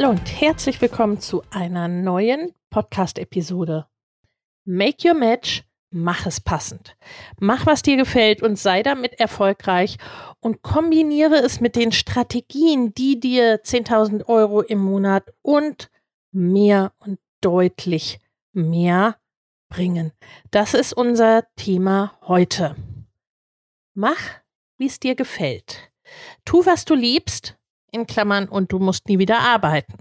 Hallo und herzlich willkommen zu einer neuen Podcast-Episode. Make your match, mach es passend. Mach, was dir gefällt und sei damit erfolgreich und kombiniere es mit den Strategien, die dir 10.000 Euro im Monat und mehr und deutlich mehr bringen. Das ist unser Thema heute. Mach, wie es dir gefällt. Tu, was du liebst, in Klammern, und du musst nie wieder arbeiten.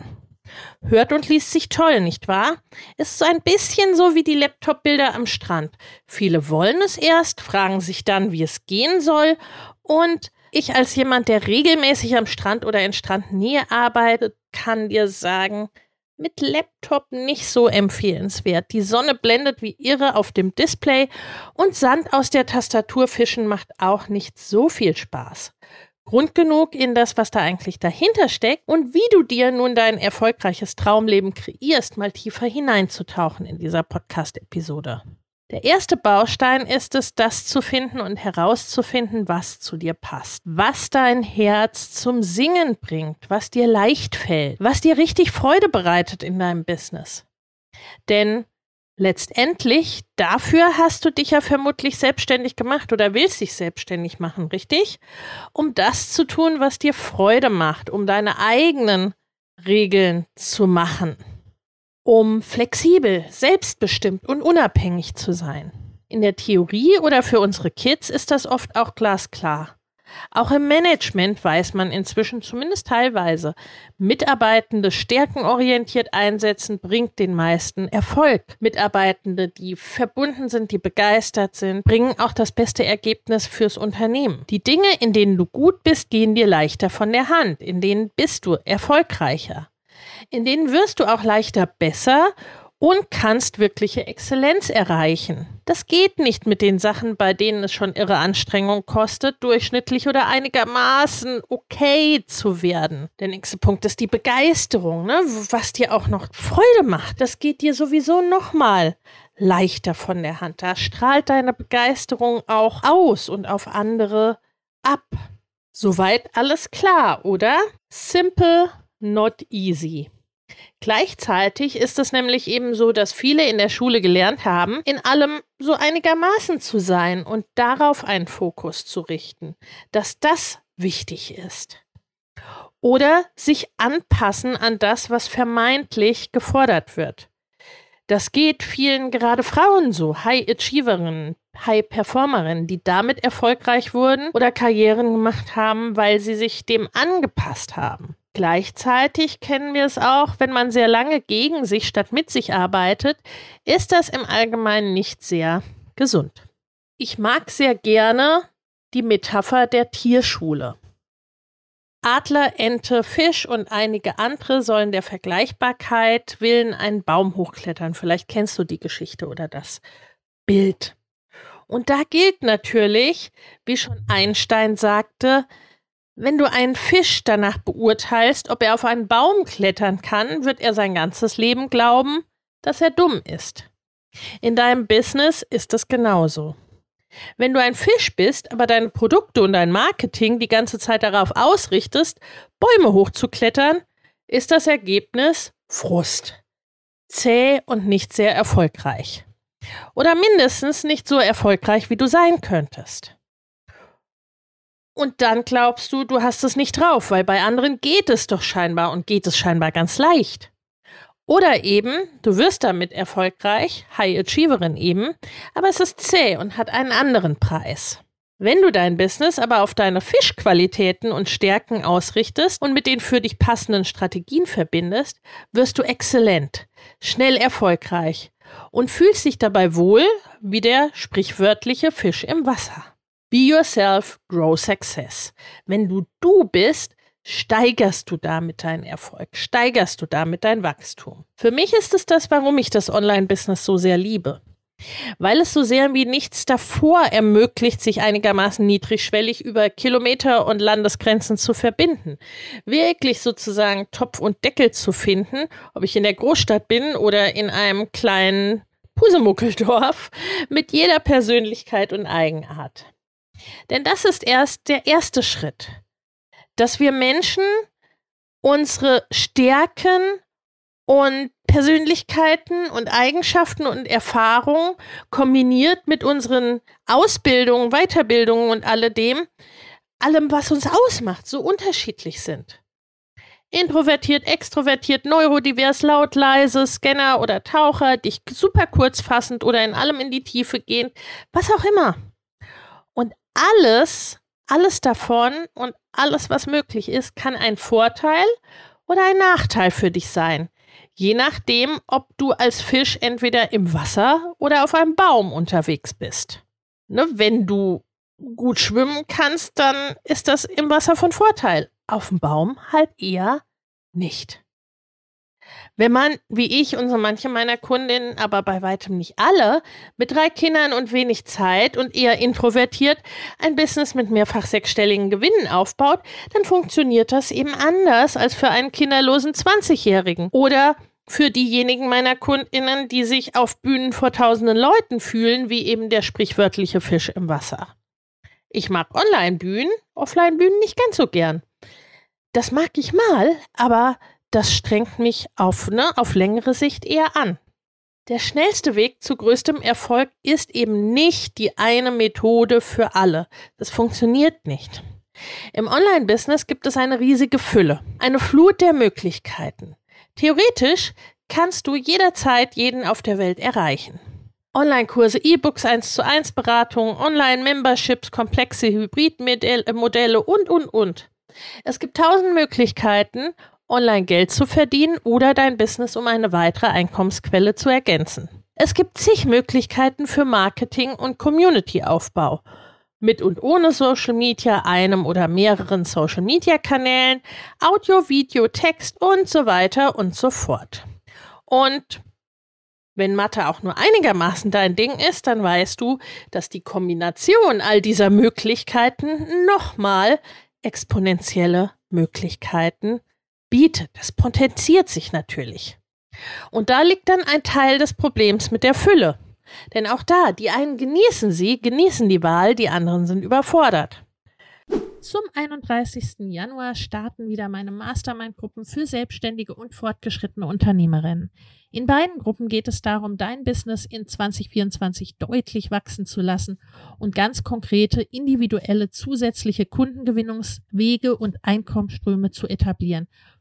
Hört und liest sich toll, nicht wahr? Ist so ein bisschen so wie die Laptop-Bilder am Strand. Viele wollen es erst, fragen sich dann, wie es gehen soll. Und ich als jemand, der regelmäßig am Strand oder in Strandnähe arbeitet, kann dir sagen, mit Laptop nicht so empfehlenswert. Die Sonne blendet wie irre auf dem Display und Sand aus der Tastatur fischen macht auch nicht so viel Spaß. Grund genug in das, was da eigentlich dahinter steckt und wie du dir nun dein erfolgreiches Traumleben kreierst, mal tiefer hineinzutauchen in dieser Podcast-Episode. Der erste Baustein ist es, das zu finden und herauszufinden, was zu dir passt, was dein Herz zum Singen bringt, was dir leicht fällt, was dir richtig Freude bereitet in deinem Business. Denn letztendlich, dafür hast du dich ja vermutlich selbstständig gemacht oder willst dich selbstständig machen, richtig? Um das zu tun, was dir Freude macht, um deine eigenen Regeln zu machen um flexibel, selbstbestimmt und unabhängig zu sein. In der Theorie oder für unsere Kids ist das oft auch glasklar. Auch im Management weiß man inzwischen zumindest teilweise, Mitarbeitende stärkenorientiert einsetzen bringt den meisten Erfolg. Mitarbeitende, die verbunden sind, die begeistert sind, bringen auch das beste Ergebnis fürs Unternehmen. Die Dinge, in denen du gut bist, gehen dir leichter von der Hand, in denen bist du erfolgreicher in denen wirst du auch leichter besser und kannst wirkliche Exzellenz erreichen. Das geht nicht mit den Sachen, bei denen es schon irre Anstrengung kostet, durchschnittlich oder einigermaßen okay zu werden. Der nächste Punkt ist die Begeisterung, ne? was dir auch noch Freude macht. Das geht dir sowieso nochmal leichter von der Hand. Da strahlt deine Begeisterung auch aus und auf andere ab. Soweit alles klar, oder? Simple, not easy. Gleichzeitig ist es nämlich eben so, dass viele in der Schule gelernt haben, in allem so einigermaßen zu sein und darauf einen Fokus zu richten, dass das wichtig ist. Oder sich anpassen an das, was vermeintlich gefordert wird. Das geht vielen gerade Frauen so, High Achieverinnen, High Performerinnen, die damit erfolgreich wurden oder Karrieren gemacht haben, weil sie sich dem angepasst haben. Gleichzeitig kennen wir es auch, wenn man sehr lange gegen sich statt mit sich arbeitet, ist das im Allgemeinen nicht sehr gesund. Ich mag sehr gerne die Metapher der Tierschule. Adler, Ente, Fisch und einige andere sollen der Vergleichbarkeit willen einen Baum hochklettern. Vielleicht kennst du die Geschichte oder das Bild. Und da gilt natürlich, wie schon Einstein sagte, wenn du einen Fisch danach beurteilst, ob er auf einen Baum klettern kann, wird er sein ganzes Leben glauben, dass er dumm ist. In deinem Business ist es genauso. Wenn du ein Fisch bist, aber deine Produkte und dein Marketing die ganze Zeit darauf ausrichtest, Bäume hochzuklettern, ist das Ergebnis Frust. Zäh und nicht sehr erfolgreich. Oder mindestens nicht so erfolgreich, wie du sein könntest. Und dann glaubst du, du hast es nicht drauf, weil bei anderen geht es doch scheinbar und geht es scheinbar ganz leicht. Oder eben, du wirst damit erfolgreich, High Achieverin eben, aber es ist zäh und hat einen anderen Preis. Wenn du dein Business aber auf deine Fischqualitäten und Stärken ausrichtest und mit den für dich passenden Strategien verbindest, wirst du exzellent, schnell erfolgreich und fühlst dich dabei wohl wie der sprichwörtliche Fisch im Wasser. Be yourself, grow success. Wenn du du bist, steigerst du damit deinen Erfolg, steigerst du damit dein Wachstum. Für mich ist es das, warum ich das Online-Business so sehr liebe weil es so sehr wie nichts davor ermöglicht, sich einigermaßen niedrigschwellig über Kilometer und Landesgrenzen zu verbinden. Wirklich sozusagen Topf und Deckel zu finden, ob ich in der Großstadt bin oder in einem kleinen Pusemuckeldorf, mit jeder Persönlichkeit und Eigenart. Denn das ist erst der erste Schritt, dass wir Menschen unsere Stärken und Persönlichkeiten und Eigenschaften und Erfahrungen kombiniert mit unseren Ausbildungen, Weiterbildungen und alledem, allem, was uns ausmacht, so unterschiedlich sind. Introvertiert, extrovertiert, neurodivers, laut, leise, Scanner oder Taucher, dich super kurzfassend oder in allem in die Tiefe gehend, was auch immer. Alles, alles davon und alles, was möglich ist, kann ein Vorteil oder ein Nachteil für dich sein. Je nachdem, ob du als Fisch entweder im Wasser oder auf einem Baum unterwegs bist. Ne, wenn du gut schwimmen kannst, dann ist das im Wasser von Vorteil. Auf dem Baum halt eher nicht. Wenn man, wie ich und so manche meiner Kundinnen, aber bei weitem nicht alle, mit drei Kindern und wenig Zeit und eher introvertiert ein Business mit mehrfach sechsstelligen Gewinnen aufbaut, dann funktioniert das eben anders als für einen kinderlosen 20-Jährigen oder für diejenigen meiner Kundinnen, die sich auf Bühnen vor tausenden Leuten fühlen, wie eben der sprichwörtliche Fisch im Wasser. Ich mag Online-Bühnen, Offline-Bühnen nicht ganz so gern. Das mag ich mal, aber das strengt mich auf, ne, auf längere Sicht eher an. Der schnellste Weg zu größtem Erfolg ist eben nicht die eine Methode für alle. Das funktioniert nicht. Im Online-Business gibt es eine riesige Fülle, eine Flut der Möglichkeiten. Theoretisch kannst du jederzeit jeden auf der Welt erreichen. Online-Kurse, E-Books 1 zu 1 Beratungen, Online-Memberships, komplexe Hybridmodelle und, und, und. Es gibt tausend Möglichkeiten, online Geld zu verdienen oder dein Business um eine weitere Einkommensquelle zu ergänzen. Es gibt zig Möglichkeiten für Marketing und Community-Aufbau mit und ohne Social Media, einem oder mehreren Social Media Kanälen, Audio, Video, Text und so weiter und so fort. Und wenn Mathe auch nur einigermaßen dein Ding ist, dann weißt du, dass die Kombination all dieser Möglichkeiten nochmal exponentielle Möglichkeiten bietet. Das potenziert sich natürlich. Und da liegt dann ein Teil des Problems mit der Fülle. Denn auch da, die einen genießen sie, genießen die Wahl, die anderen sind überfordert. Zum 31. Januar starten wieder meine Mastermind-Gruppen für selbstständige und fortgeschrittene Unternehmerinnen. In beiden Gruppen geht es darum, dein Business in 2024 deutlich wachsen zu lassen und ganz konkrete, individuelle, zusätzliche Kundengewinnungswege und Einkommensströme zu etablieren,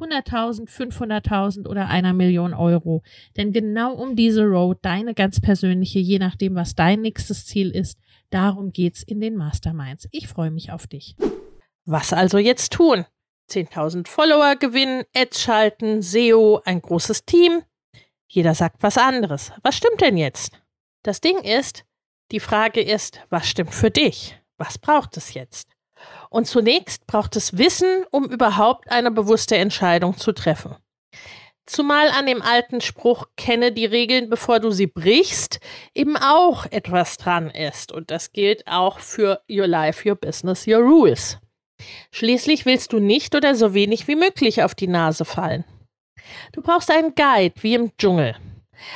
100.000, 500.000 oder einer Million Euro. Denn genau um diese Road, deine ganz persönliche, je nachdem, was dein nächstes Ziel ist, darum geht's in den Masterminds. Ich freue mich auf dich. Was also jetzt tun? 10.000 Follower gewinnen, Ads schalten, SEO, ein großes Team. Jeder sagt was anderes. Was stimmt denn jetzt? Das Ding ist, die Frage ist, was stimmt für dich? Was braucht es jetzt? Und zunächst braucht es Wissen, um überhaupt eine bewusste Entscheidung zu treffen. Zumal an dem alten Spruch, kenne die Regeln, bevor du sie brichst, eben auch etwas dran ist. Und das gilt auch für Your Life, Your Business, Your Rules. Schließlich willst du nicht oder so wenig wie möglich auf die Nase fallen. Du brauchst einen Guide wie im Dschungel.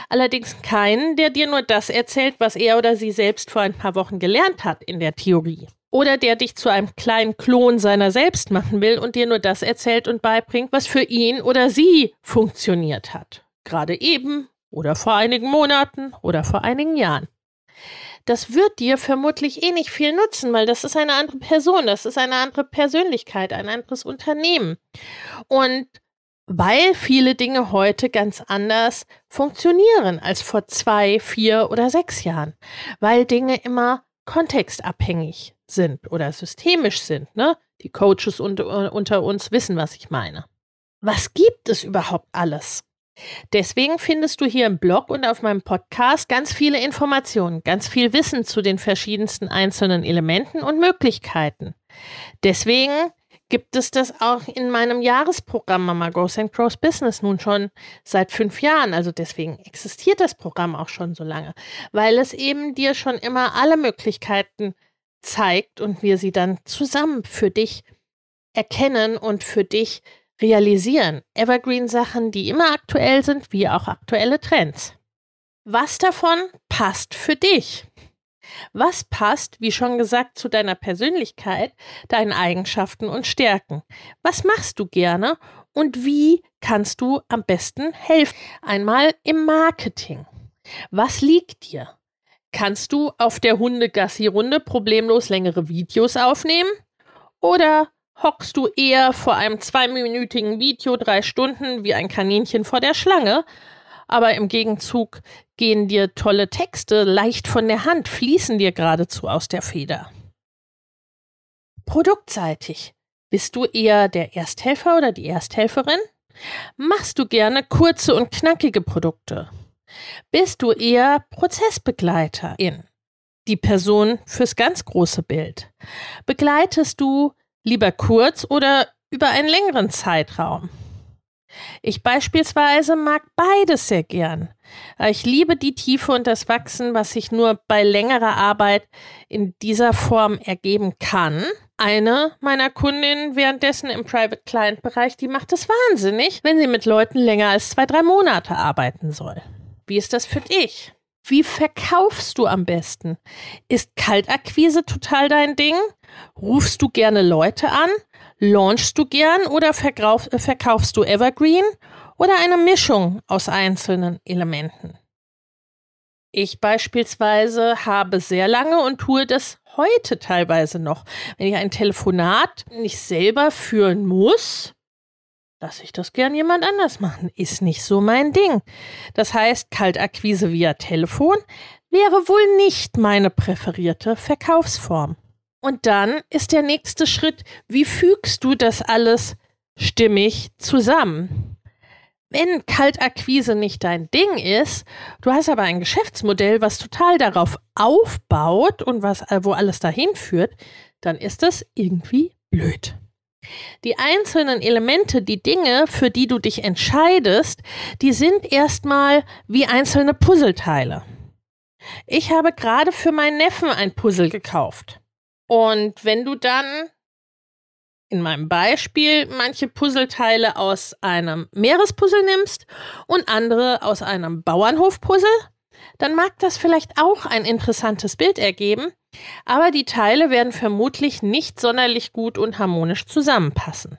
Allerdings keinen, der dir nur das erzählt, was er oder sie selbst vor ein paar Wochen gelernt hat in der Theorie. Oder der dich zu einem kleinen Klon seiner selbst machen will und dir nur das erzählt und beibringt, was für ihn oder sie funktioniert hat. Gerade eben oder vor einigen Monaten oder vor einigen Jahren. Das wird dir vermutlich eh nicht viel nutzen, weil das ist eine andere Person, das ist eine andere Persönlichkeit, ein anderes Unternehmen. Und weil viele Dinge heute ganz anders funktionieren als vor zwei, vier oder sechs Jahren, weil Dinge immer kontextabhängig sind oder systemisch sind. Ne? Die Coaches unter, unter uns wissen, was ich meine. Was gibt es überhaupt alles? Deswegen findest du hier im Blog und auf meinem Podcast ganz viele Informationen, ganz viel Wissen zu den verschiedensten einzelnen Elementen und Möglichkeiten. Deswegen gibt es das auch in meinem Jahresprogramm Mama Goes and Grows Business nun schon seit fünf Jahren. Also deswegen existiert das Programm auch schon so lange, weil es eben dir schon immer alle Möglichkeiten zeigt und wir sie dann zusammen für dich erkennen und für dich realisieren. Evergreen-Sachen, die immer aktuell sind, wie auch aktuelle Trends. Was davon passt für dich? Was passt, wie schon gesagt, zu deiner Persönlichkeit, deinen Eigenschaften und Stärken? Was machst du gerne und wie kannst du am besten helfen? Einmal im Marketing. Was liegt dir? Kannst du auf der Hundegassi-Runde problemlos längere Videos aufnehmen? Oder hockst du eher vor einem zweiminütigen Video drei Stunden wie ein Kaninchen vor der Schlange aber im Gegenzug gehen dir tolle Texte leicht von der Hand, fließen dir geradezu aus der Feder. Produktseitig. Bist du eher der Ersthelfer oder die Ersthelferin? Machst du gerne kurze und knackige Produkte? Bist du eher Prozessbegleiterin? Die Person fürs ganz große Bild? Begleitest du lieber kurz oder über einen längeren Zeitraum? Ich beispielsweise mag beides sehr gern. Ich liebe die Tiefe und das Wachsen, was sich nur bei längerer Arbeit in dieser Form ergeben kann. Eine meiner Kundinnen währenddessen im Private Client Bereich, die macht es wahnsinnig, wenn sie mit Leuten länger als zwei, drei Monate arbeiten soll. Wie ist das für dich? Wie verkaufst du am besten? Ist Kaltakquise total dein Ding? Rufst du gerne Leute an? Launchst du gern oder verkauf, äh, verkaufst du Evergreen oder eine Mischung aus einzelnen Elementen? Ich beispielsweise habe sehr lange und tue das heute teilweise noch. Wenn ich ein Telefonat nicht selber führen muss, lasse ich das gern jemand anders machen. Ist nicht so mein Ding. Das heißt, Kaltakquise via Telefon wäre wohl nicht meine präferierte Verkaufsform. Und dann ist der nächste Schritt, wie fügst du das alles stimmig zusammen? Wenn Kaltakquise nicht dein Ding ist, du hast aber ein Geschäftsmodell, was total darauf aufbaut und was, äh, wo alles dahin führt, dann ist das irgendwie blöd. Die einzelnen Elemente, die Dinge, für die du dich entscheidest, die sind erstmal wie einzelne Puzzleteile. Ich habe gerade für meinen Neffen ein Puzzle gekauft. Und wenn du dann in meinem Beispiel manche Puzzleteile aus einem Meerespuzzle nimmst und andere aus einem Bauernhofpuzzle, dann mag das vielleicht auch ein interessantes Bild ergeben, aber die Teile werden vermutlich nicht sonderlich gut und harmonisch zusammenpassen.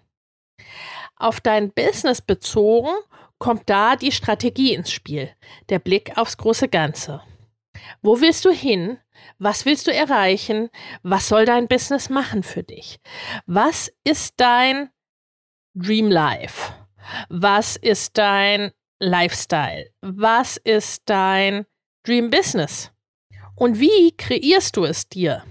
Auf dein Business bezogen kommt da die Strategie ins Spiel, der Blick aufs große Ganze. Wo willst du hin? Was willst du erreichen? Was soll dein Business machen für dich? Was ist dein Dream Life? Was ist dein Lifestyle? Was ist dein Dream Business? Und wie kreierst du es dir?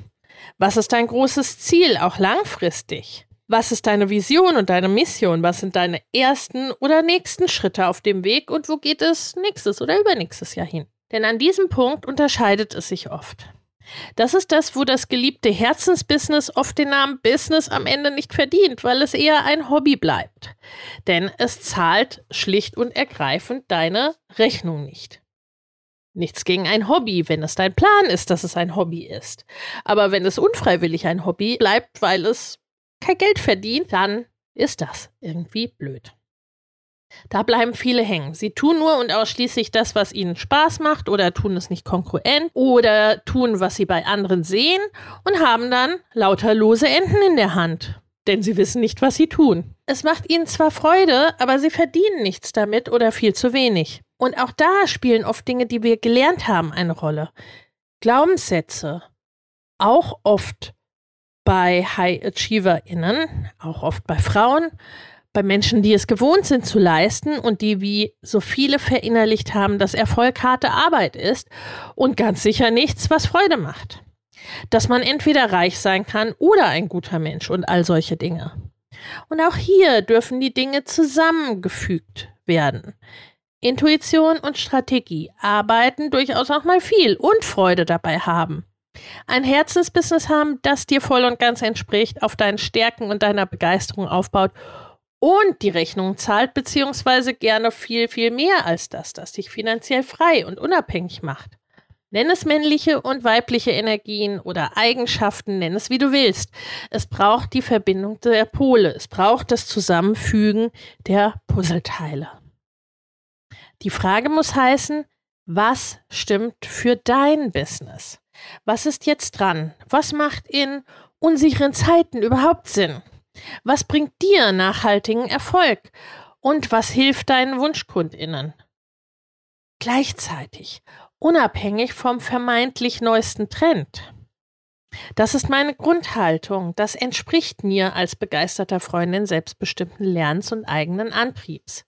Was ist dein großes Ziel, auch langfristig? Was ist deine Vision und deine Mission? Was sind deine ersten oder nächsten Schritte auf dem Weg und wo geht es nächstes oder übernächstes Jahr hin? Denn an diesem Punkt unterscheidet es sich oft. Das ist das, wo das geliebte Herzensbusiness oft den Namen Business am Ende nicht verdient, weil es eher ein Hobby bleibt. Denn es zahlt schlicht und ergreifend deine Rechnung nicht. Nichts gegen ein Hobby, wenn es dein Plan ist, dass es ein Hobby ist. Aber wenn es unfreiwillig ein Hobby bleibt, weil es kein Geld verdient, dann ist das irgendwie blöd. Da bleiben viele hängen. Sie tun nur und ausschließlich das, was ihnen Spaß macht oder tun es nicht konkurrent oder tun, was sie bei anderen sehen und haben dann lauter lose Enden in der Hand, denn sie wissen nicht, was sie tun. Es macht ihnen zwar Freude, aber sie verdienen nichts damit oder viel zu wenig. Und auch da spielen oft Dinge, die wir gelernt haben, eine Rolle. Glaubenssätze, auch oft bei High AchieverInnen, auch oft bei Frauen, bei Menschen, die es gewohnt sind zu leisten und die wie so viele verinnerlicht haben, dass Erfolg harte Arbeit ist und ganz sicher nichts, was Freude macht. Dass man entweder reich sein kann oder ein guter Mensch und all solche Dinge. Und auch hier dürfen die Dinge zusammengefügt werden. Intuition und Strategie arbeiten durchaus auch mal viel und Freude dabei haben. Ein Herzensbusiness haben, das dir voll und ganz entspricht, auf deinen Stärken und deiner Begeisterung aufbaut und die Rechnung zahlt, beziehungsweise gerne viel, viel mehr als das, das dich finanziell frei und unabhängig macht. Nenn es männliche und weibliche Energien oder Eigenschaften, nenn es wie du willst. Es braucht die Verbindung der Pole, es braucht das Zusammenfügen der Puzzleteile. Die Frage muss heißen, was stimmt für dein Business? Was ist jetzt dran? Was macht in unsicheren Zeiten überhaupt Sinn? Was bringt dir nachhaltigen Erfolg? Und was hilft deinen Wunschkundinnen? Gleichzeitig, unabhängig vom vermeintlich neuesten Trend. Das ist meine Grundhaltung. Das entspricht mir als begeisterter Freundin selbstbestimmten Lernens und eigenen Antriebs.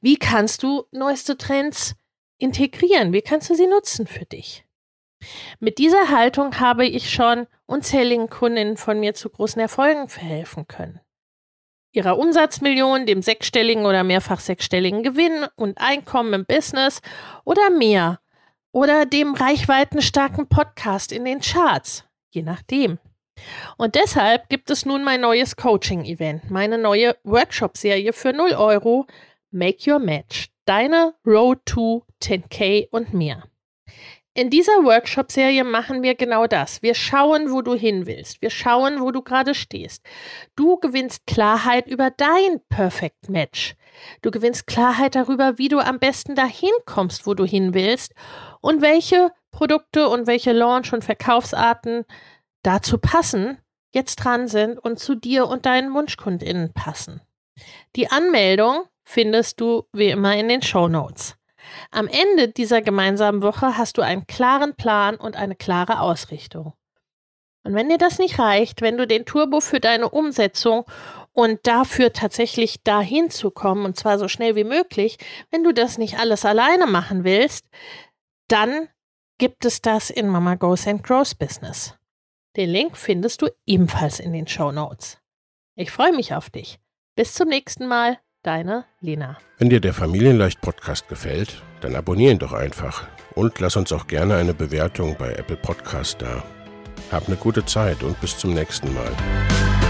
Wie kannst du neueste Trends integrieren? Wie kannst du sie nutzen für dich? Mit dieser Haltung habe ich schon unzähligen Kundinnen von mir zu großen Erfolgen verhelfen können. Ihrer Umsatzmillion, dem sechsstelligen oder mehrfach sechsstelligen Gewinn und Einkommen im Business oder mehr. Oder dem reichweitenstarken Podcast in den Charts, je nachdem. Und deshalb gibt es nun mein neues Coaching-Event, meine neue Workshop-Serie für 0 Euro, Make Your Match, deine Road to 10K und mehr. In dieser Workshop-Serie machen wir genau das. Wir schauen, wo du hin willst. Wir schauen, wo du gerade stehst. Du gewinnst Klarheit über dein Perfect Match. Du gewinnst Klarheit darüber, wie du am besten dahin kommst, wo du hin willst und welche Produkte und welche Launch- und Verkaufsarten dazu passen, jetzt dran sind und zu dir und deinen WunschkundInnen passen. Die Anmeldung findest du wie immer in den Show Notes. Am Ende dieser gemeinsamen Woche hast du einen klaren Plan und eine klare Ausrichtung. Und wenn dir das nicht reicht, wenn du den Turbo für deine Umsetzung und dafür tatsächlich dahin zu kommen, und zwar so schnell wie möglich, wenn du das nicht alles alleine machen willst, dann gibt es das in Mama Goes and Grows Business. Den Link findest du ebenfalls in den Show Notes. Ich freue mich auf dich. Bis zum nächsten Mal. Deine Lena. Wenn dir der Familienleicht Podcast gefällt, dann abonnier ihn doch einfach und lass uns auch gerne eine Bewertung bei Apple Podcast da. Hab eine gute Zeit und bis zum nächsten Mal.